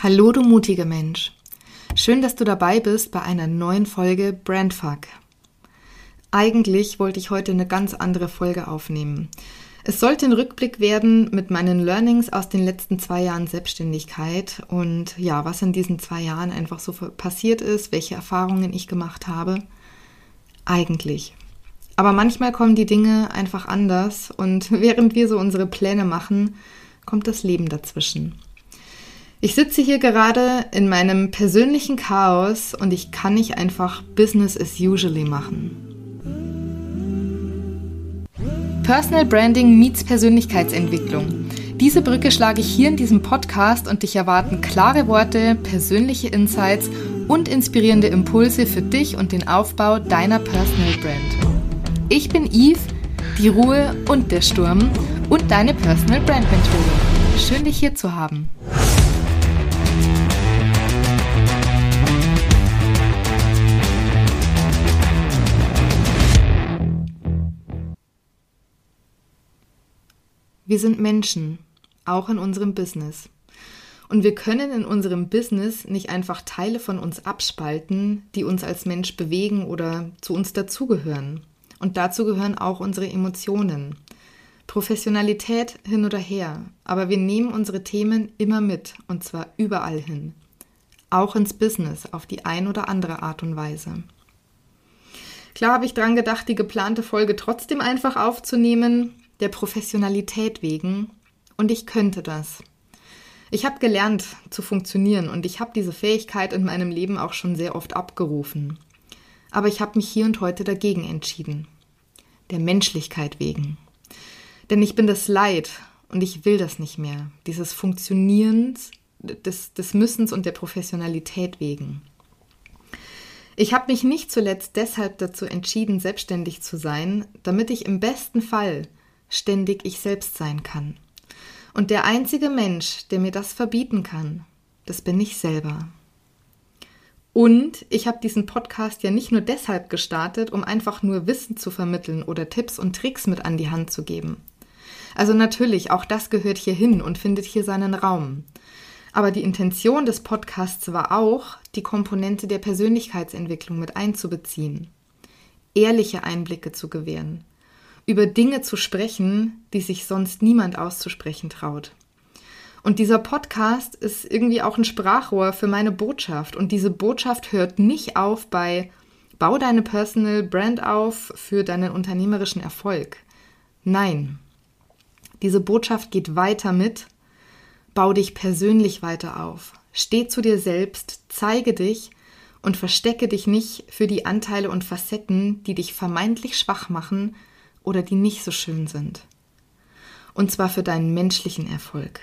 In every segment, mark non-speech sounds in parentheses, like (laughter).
Hallo, du mutiger Mensch. Schön, dass du dabei bist bei einer neuen Folge Brandfuck. Eigentlich wollte ich heute eine ganz andere Folge aufnehmen. Es sollte ein Rückblick werden mit meinen Learnings aus den letzten zwei Jahren Selbstständigkeit und ja, was in diesen zwei Jahren einfach so passiert ist, welche Erfahrungen ich gemacht habe. Eigentlich. Aber manchmal kommen die Dinge einfach anders und (laughs) während wir so unsere Pläne machen, kommt das Leben dazwischen. Ich sitze hier gerade in meinem persönlichen Chaos und ich kann nicht einfach Business as usually machen. Personal Branding meets Persönlichkeitsentwicklung. Diese Brücke schlage ich hier in diesem Podcast und dich erwarten klare Worte, persönliche Insights und inspirierende Impulse für dich und den Aufbau deiner Personal Brand. Ich bin Eve, die Ruhe und der Sturm und deine Personal Brand Mentorin. Schön dich hier zu haben. Wir sind Menschen, auch in unserem Business. Und wir können in unserem Business nicht einfach Teile von uns abspalten, die uns als Mensch bewegen oder zu uns dazugehören. Und dazu gehören auch unsere Emotionen. Professionalität hin oder her, aber wir nehmen unsere Themen immer mit, und zwar überall hin. Auch ins Business auf die ein oder andere Art und Weise. Klar habe ich dran gedacht, die geplante Folge trotzdem einfach aufzunehmen, der Professionalität wegen und ich könnte das. Ich habe gelernt zu funktionieren und ich habe diese Fähigkeit in meinem Leben auch schon sehr oft abgerufen. Aber ich habe mich hier und heute dagegen entschieden. Der Menschlichkeit wegen. Denn ich bin das Leid und ich will das nicht mehr. Dieses Funktionierens, des, des Müssens und der Professionalität wegen. Ich habe mich nicht zuletzt deshalb dazu entschieden, selbstständig zu sein, damit ich im besten Fall ständig ich selbst sein kann. Und der einzige Mensch, der mir das verbieten kann, das bin ich selber. Und ich habe diesen Podcast ja nicht nur deshalb gestartet, um einfach nur Wissen zu vermitteln oder Tipps und Tricks mit an die Hand zu geben. Also natürlich, auch das gehört hier hin und findet hier seinen Raum. Aber die Intention des Podcasts war auch, die Komponente der Persönlichkeitsentwicklung mit einzubeziehen, ehrliche Einblicke zu gewähren, über Dinge zu sprechen, die sich sonst niemand auszusprechen traut. Und dieser Podcast ist irgendwie auch ein Sprachrohr für meine Botschaft. Und diese Botschaft hört nicht auf bei Bau deine Personal Brand auf für deinen unternehmerischen Erfolg. Nein, diese Botschaft geht weiter mit Bau dich persönlich weiter auf. Steh zu dir selbst, zeige dich und verstecke dich nicht für die Anteile und Facetten, die dich vermeintlich schwach machen oder die nicht so schön sind. Und zwar für deinen menschlichen Erfolg.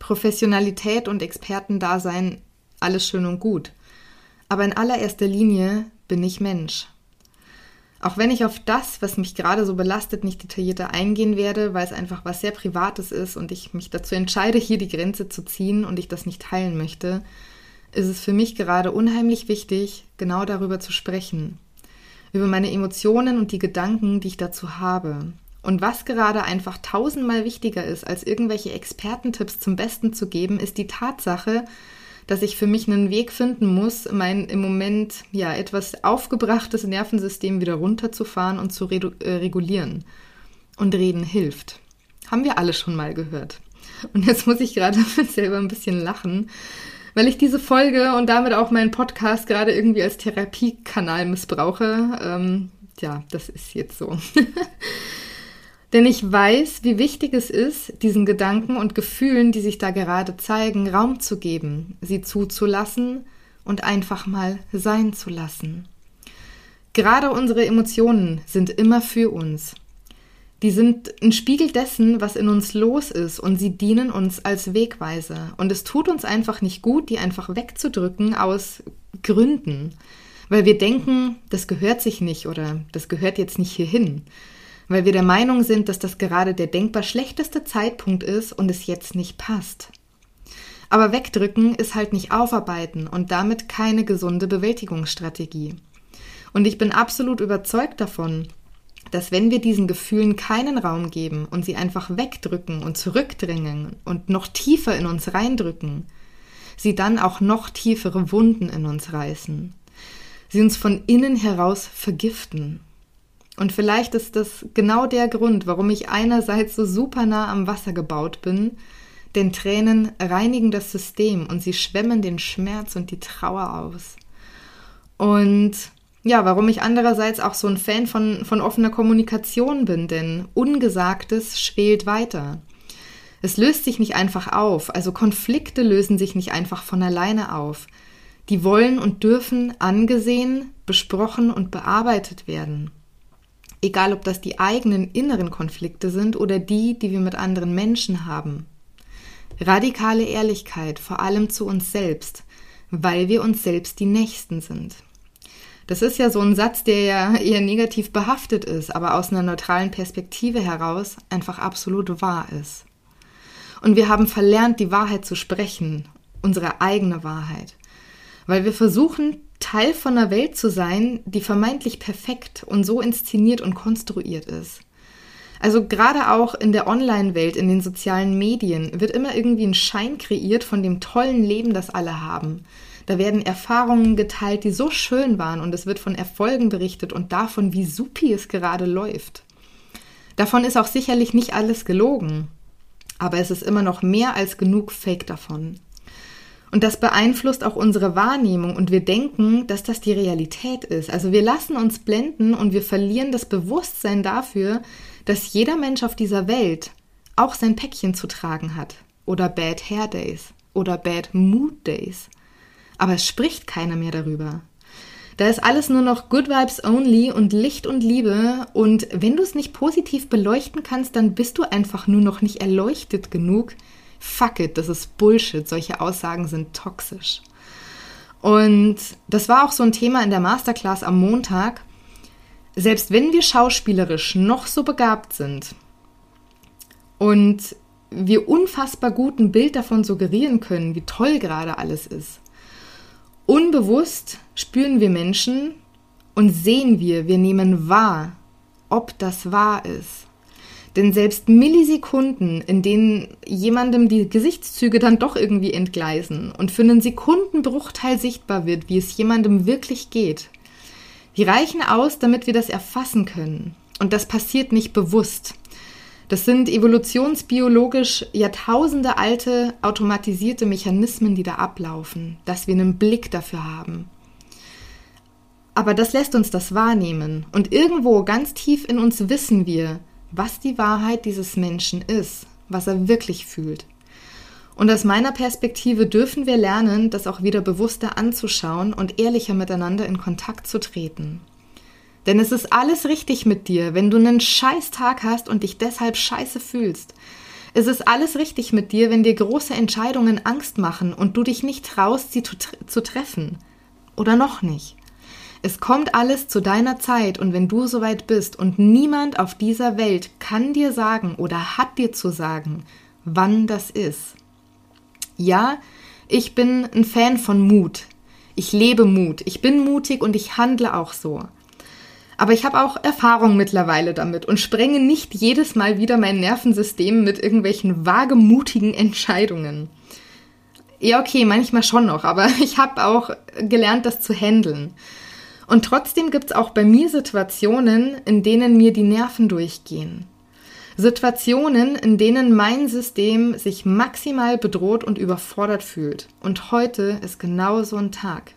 Professionalität und Expertendasein, alles schön und gut. Aber in allererster Linie bin ich Mensch. Auch wenn ich auf das, was mich gerade so belastet, nicht detaillierter eingehen werde, weil es einfach was sehr Privates ist und ich mich dazu entscheide, hier die Grenze zu ziehen und ich das nicht teilen möchte, ist es für mich gerade unheimlich wichtig, genau darüber zu sprechen über meine Emotionen und die Gedanken, die ich dazu habe. Und was gerade einfach tausendmal wichtiger ist, als irgendwelche Expertentipps zum Besten zu geben, ist die Tatsache, dass ich für mich einen Weg finden muss, mein im Moment ja etwas aufgebrachtes Nervensystem wieder runterzufahren und zu äh, regulieren. Und reden hilft. Haben wir alle schon mal gehört. Und jetzt muss ich gerade (laughs) selber ein bisschen lachen, weil ich diese Folge und damit auch meinen Podcast gerade irgendwie als Therapiekanal missbrauche. Ähm, ja, das ist jetzt so. (laughs) Denn ich weiß, wie wichtig es ist, diesen Gedanken und Gefühlen, die sich da gerade zeigen, Raum zu geben, sie zuzulassen und einfach mal sein zu lassen. Gerade unsere Emotionen sind immer für uns. Die sind ein Spiegel dessen, was in uns los ist und sie dienen uns als Wegweiser. Und es tut uns einfach nicht gut, die einfach wegzudrücken aus Gründen. Weil wir denken, das gehört sich nicht oder das gehört jetzt nicht hierhin. Weil wir der Meinung sind, dass das gerade der denkbar schlechteste Zeitpunkt ist und es jetzt nicht passt. Aber wegdrücken ist halt nicht aufarbeiten und damit keine gesunde Bewältigungsstrategie. Und ich bin absolut überzeugt davon, dass wenn wir diesen Gefühlen keinen Raum geben und sie einfach wegdrücken und zurückdrängen und noch tiefer in uns reindrücken, sie dann auch noch tiefere Wunden in uns reißen. Sie uns von innen heraus vergiften. Und vielleicht ist das genau der Grund, warum ich einerseits so super nah am Wasser gebaut bin, denn Tränen reinigen das System und sie schwemmen den Schmerz und die Trauer aus. Und ja, warum ich andererseits auch so ein Fan von, von offener Kommunikation bin, denn Ungesagtes schwelt weiter. Es löst sich nicht einfach auf, also Konflikte lösen sich nicht einfach von alleine auf. Die wollen und dürfen angesehen, besprochen und bearbeitet werden. Egal, ob das die eigenen inneren Konflikte sind oder die, die wir mit anderen Menschen haben. Radikale Ehrlichkeit, vor allem zu uns selbst, weil wir uns selbst die Nächsten sind. Das ist ja so ein Satz, der ja eher negativ behaftet ist, aber aus einer neutralen Perspektive heraus einfach absolut wahr ist. Und wir haben verlernt, die Wahrheit zu sprechen, unsere eigene Wahrheit, weil wir versuchen, Teil von einer Welt zu sein, die vermeintlich perfekt und so inszeniert und konstruiert ist. Also gerade auch in der Online-Welt, in den sozialen Medien wird immer irgendwie ein Schein kreiert von dem tollen Leben, das alle haben. Da werden Erfahrungen geteilt, die so schön waren und es wird von Erfolgen berichtet und davon, wie supi es gerade läuft. Davon ist auch sicherlich nicht alles gelogen, aber es ist immer noch mehr als genug Fake davon. Und das beeinflusst auch unsere Wahrnehmung und wir denken, dass das die Realität ist. Also wir lassen uns blenden und wir verlieren das Bewusstsein dafür, dass jeder Mensch auf dieser Welt auch sein Päckchen zu tragen hat. Oder Bad Hair Days oder Bad Mood Days aber es spricht keiner mehr darüber. Da ist alles nur noch Good Vibes Only und Licht und Liebe. Und wenn du es nicht positiv beleuchten kannst, dann bist du einfach nur noch nicht erleuchtet genug. Fuck it, das ist Bullshit. Solche Aussagen sind toxisch. Und das war auch so ein Thema in der Masterclass am Montag. Selbst wenn wir schauspielerisch noch so begabt sind und wir unfassbar gut ein Bild davon suggerieren können, wie toll gerade alles ist, Unbewusst spüren wir Menschen und sehen wir, wir nehmen wahr, ob das wahr ist. Denn selbst Millisekunden, in denen jemandem die Gesichtszüge dann doch irgendwie entgleisen und für einen Sekundenbruchteil sichtbar wird, wie es jemandem wirklich geht, die reichen aus, damit wir das erfassen können. Und das passiert nicht bewusst. Das sind evolutionsbiologisch Jahrtausende alte automatisierte Mechanismen, die da ablaufen, dass wir einen Blick dafür haben. Aber das lässt uns das wahrnehmen. Und irgendwo ganz tief in uns wissen wir, was die Wahrheit dieses Menschen ist, was er wirklich fühlt. Und aus meiner Perspektive dürfen wir lernen, das auch wieder bewusster anzuschauen und ehrlicher miteinander in Kontakt zu treten. Denn es ist alles richtig mit dir, wenn du einen scheiß Tag hast und dich deshalb scheiße fühlst. Es ist alles richtig mit dir, wenn dir große Entscheidungen Angst machen und du dich nicht traust, sie zu, zu treffen. Oder noch nicht. Es kommt alles zu deiner Zeit und wenn du soweit bist und niemand auf dieser Welt kann dir sagen oder hat dir zu sagen, wann das ist. Ja, ich bin ein Fan von Mut. Ich lebe Mut. Ich bin mutig und ich handle auch so. Aber ich habe auch Erfahrung mittlerweile damit und sprenge nicht jedes Mal wieder mein Nervensystem mit irgendwelchen wagemutigen Entscheidungen. Ja, okay, manchmal schon noch, aber (laughs) ich habe auch gelernt, das zu handeln. Und trotzdem gibt es auch bei mir Situationen, in denen mir die Nerven durchgehen. Situationen, in denen mein System sich maximal bedroht und überfordert fühlt. Und heute ist genau so ein Tag.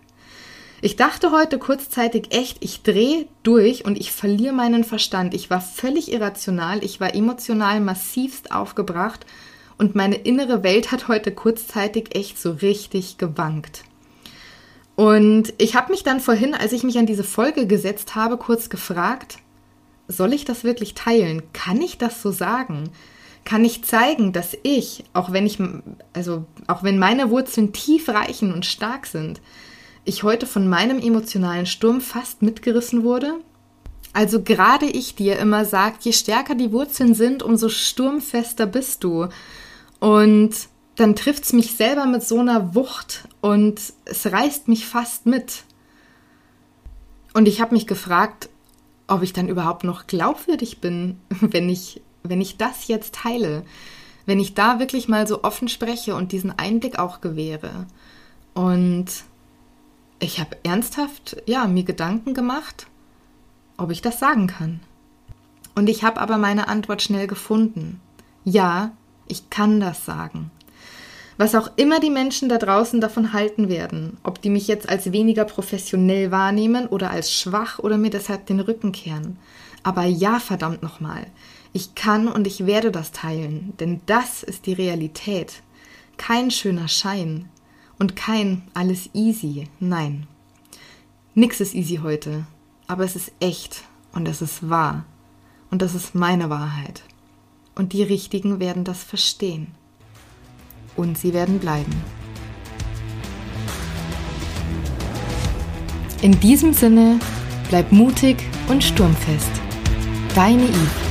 Ich dachte heute kurzzeitig echt, ich drehe durch und ich verliere meinen Verstand. Ich war völlig irrational, ich war emotional massivst aufgebracht und meine innere Welt hat heute kurzzeitig echt so richtig gewankt. Und ich habe mich dann vorhin, als ich mich an diese Folge gesetzt habe, kurz gefragt, soll ich das wirklich teilen? Kann ich das so sagen? Kann ich zeigen, dass ich, auch wenn ich, also auch wenn meine Wurzeln tief reichen und stark sind, ich heute von meinem emotionalen Sturm fast mitgerissen wurde? Also gerade ich, ja immer sagt, je stärker die Wurzeln sind, umso sturmfester bist du. Und dann trifft es mich selber mit so einer Wucht und es reißt mich fast mit. Und ich habe mich gefragt, ob ich dann überhaupt noch glaubwürdig bin, (laughs) wenn ich, wenn ich das jetzt teile, wenn ich da wirklich mal so offen spreche und diesen Einblick auch gewähre. Und ich habe ernsthaft, ja, mir Gedanken gemacht, ob ich das sagen kann. Und ich habe aber meine Antwort schnell gefunden. Ja, ich kann das sagen. Was auch immer die Menschen da draußen davon halten werden, ob die mich jetzt als weniger professionell wahrnehmen oder als schwach oder mir deshalb den Rücken kehren. Aber ja, verdammt nochmal, ich kann und ich werde das teilen, denn das ist die Realität. Kein schöner Schein und kein alles easy, nein. Nix ist easy heute, aber es ist echt und es ist wahr. Und das ist meine Wahrheit. Und die Richtigen werden das verstehen. Und sie werden bleiben. In diesem Sinne, bleib mutig und sturmfest. Deine Yves.